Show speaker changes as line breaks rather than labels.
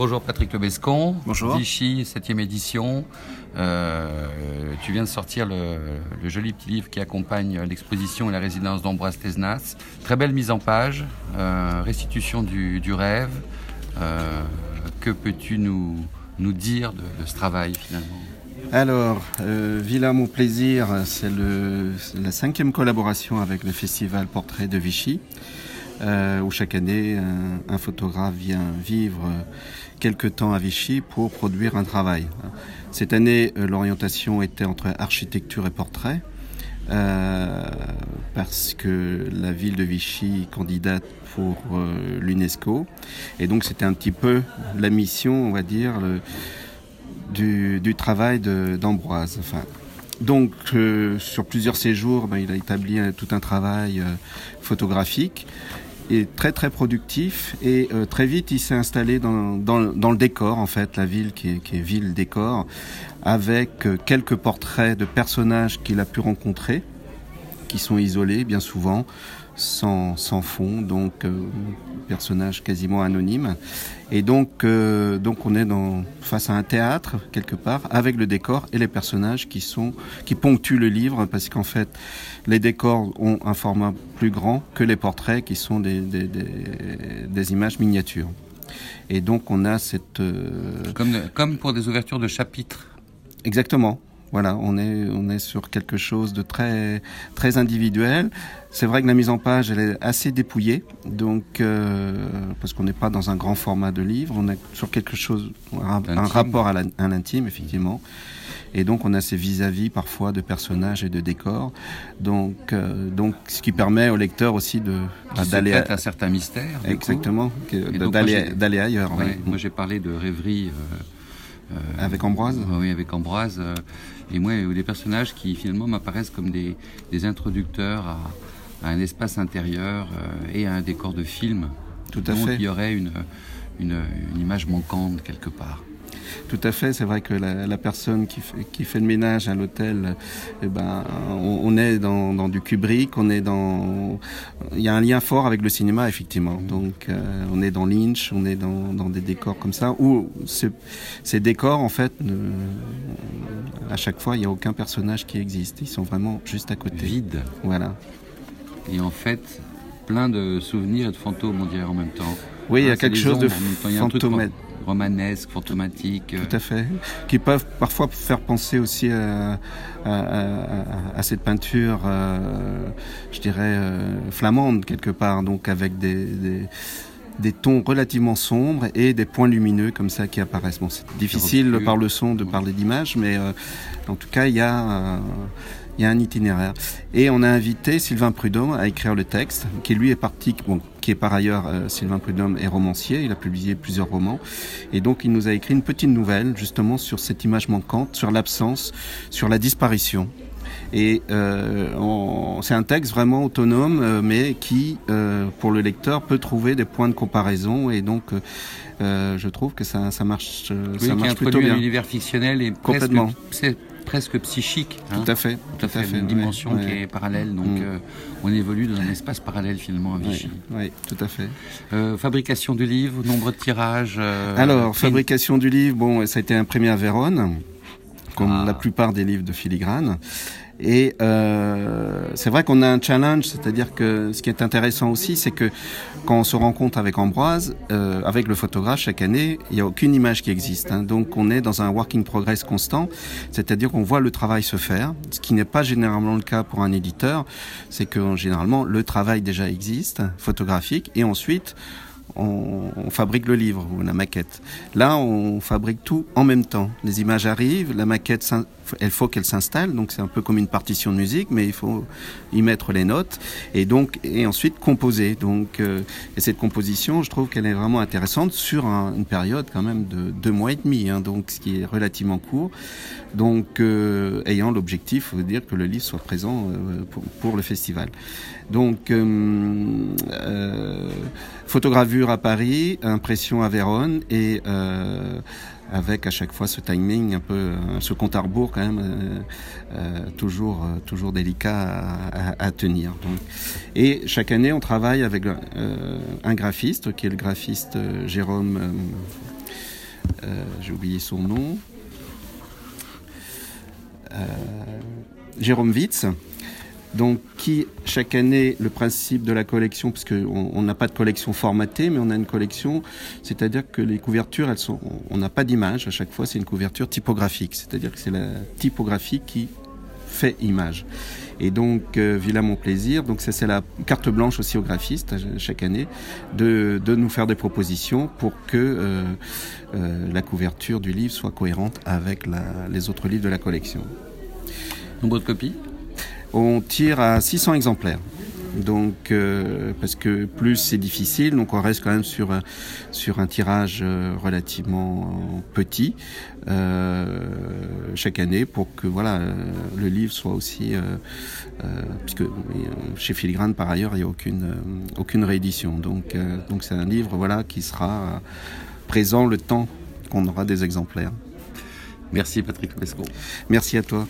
Bonjour Patrick Lebescon.
Bonjour.
Vichy, 7e édition. Euh, tu viens de sortir le, joli petit livre qui accompagne l'exposition et la résidence d'Ambroise Tesnas. Très belle mise en page, euh, restitution du, rêve. Euh, que peux-tu nous, nous dire de, ce travail finalement?
Alors, Villa Mon Plaisir, c'est la cinquième collaboration avec le festival Portrait de Vichy. Euh, où chaque année un, photographe vient vivre quelques temps à Vichy pour produire un travail. Cette année, euh, l'orientation était entre architecture et portrait. Euh, parce que la ville de Vichy candidate pour l'UNESCO. Et donc c'était un petit peu la mission, on va dire, du, travail d'Ambroise. donc sur plusieurs séjours, ben, il a établi tout un travail photographique est très très productif et euh, très vite il s'est installé dans, dans, le décor en fait, la ville qui est, qui est ville décor, avec euh, quelques portraits de personnages qu'il a pu rencontrer, qui sont isolés bien souvent, sans, sans fond, donc euh, personnage quasiment anonyme. Et donc, euh, donc on est dans, face à un théâtre quelque part avec le décor et les personnages qui sont qui ponctuent le livre parce qu'en fait les décors ont un format plus grand que les portraits qui sont des, des, des, des images miniatures. Et donc on a cette euh,
comme comme pour des ouvertures de chapitres.
Exactement. Voilà, on est, on est sur quelque chose de très, très individuel. C'est vrai que la mise en page, elle est assez dépouillée, donc euh, parce qu'on n'est pas dans un grand format de livre, on est sur quelque chose, un, rapport à l'intime, effectivement. Et donc on a ces vis-à-vis parfois de personnages et de décors, donc, euh, donc ce qui permet au lecteur aussi de
d'aller à un certain mystère.
Exactement, d'aller ailleurs.
Moi j'ai parlé de rêverie. Euh,
avec Ambroise
Oui, avec Ambroise. Euh, et moi, des personnages qui finalement m'apparaissent comme des, introducteurs à, un espace intérieur euh, et à un décor de film.
Tout à fait.
Il y aurait une, une image manquante quelque part.
Tout à fait, c'est vrai que la, personne qui fait, qui fait, le ménage à l'hôtel, eh ben, on, est dans, du Kubrick, on est dans, il y a un lien fort avec le cinéma effectivement. Donc, euh, on est dans Lynch, on est dans, des décors comme ça où ces décors en fait, à chaque fois, il n'y a aucun personnage qui existe. Ils sont vraiment juste à côté.
Vide.
Voilà.
Et en fait, plein de souvenirs et de fantômes, on dirait en même temps.
Oui, il y a quelque chose de fantomatique
romanesque, fantomatique.
Tout à fait. Qui peuvent parfois faire penser aussi à, cette peinture, euh, je dirais, euh, flamande quelque part, donc avec des, des, tons relativement sombres et des points lumineux comme ça qui apparaissent. Bon, c'est difficile par le son de parler d'image, mais euh, en tout cas, il y a il y a un itinéraire. Et on a invité Sylvain Prudhomme à écrire le texte, qui lui est parti, bon, qui est par ailleurs euh, Sylvain Prudhomme est romancier, il a publié plusieurs romans, et donc il nous a écrit une petite nouvelle justement sur cette image manquante, sur l'absence, sur la disparition. Et euh, c'est un texte vraiment autonome, euh, mais qui, euh, pour le lecteur, peut trouver des points de comparaison. Et donc, euh, je trouve que ça, ça marche,
oui, ça marche plutôt bien. l'univers fictionnel et
complètement
presque psychique.
Hein. tout à fait,
tout, à fait. Une dimension qui est parallèle, donc mm. euh, on évolue dans un espace parallèle finalement à Vichy.
Oui, tout à fait.
Euh, fabrication du livre, nombre de tirages. Euh,
Alors, fabrication du livre, bon, ça a été imprimé à Vérone, comme ah. la plupart des livres de filigrane. Et euh, c'est vrai qu'on a un challenge, c'est-à-dire que ce qui est intéressant aussi, c'est que quand on se rencontre avec Ambroise, euh, avec le photographe chaque année, il n'y a aucune image qui existe. Hein. Donc on est dans un working progress constant, c'est-à-dire qu'on voit le travail se faire, ce qui n'est pas généralement le cas pour un éditeur, c'est que généralement le travail déjà existe, photographique, et ensuite on, fabrique le livre ou la maquette. Là, on fabrique tout en même temps. Les images arrivent, la maquette, il faut qu'elle s'installe, donc c'est un peu comme une partition de musique, mais il faut y mettre les notes et donc et ensuite composer. Donc, euh, et cette composition, je trouve qu'elle est vraiment intéressante sur une période quand même de deux mois et demi, hein, donc ce qui est relativement court. Donc, euh, ayant l'objectif de dire que le livre soit présent euh, pour, le festival. Donc, photogravure à Paris, impression à Vérone et avec à chaque fois ce timing un peu, ce compte à rebours quand même toujours toujours délicat à, tenir. Et chaque année, on travaille avec un graphiste qui est le graphiste Jérôme j'ai oublié son nom. Jérôme Witz donc qui chaque année le principe de la collection, parce qu'on n'a pas de collection formatée, mais on a une collection, c'est-à-dire que les couvertures, elles sont, on n'a pas d'image à chaque fois, c'est une couverture typographique, c'est-à-dire que c'est la typographie qui fait image. Et donc euh, Villa Mon Plaisir, donc ça c'est la carte blanche aussi aux graphistes chaque année de, de nous faire des propositions pour que euh, euh, la couverture du livre soit cohérente avec la, les autres livres de la collection.
Nombre de copies
on tire à 600 exemplaires. Donc, euh, parce que plus c'est difficile, donc on reste quand même sur un, sur un tirage euh, relativement petit euh, chaque année pour que voilà le livre soit aussi, puisque chez Filigrane par ailleurs il n'y a aucune aucune réédition. Donc, donc c'est un livre voilà qui sera présent le temps qu'on aura des exemplaires.
Merci Patrick Pesco.
Merci à toi.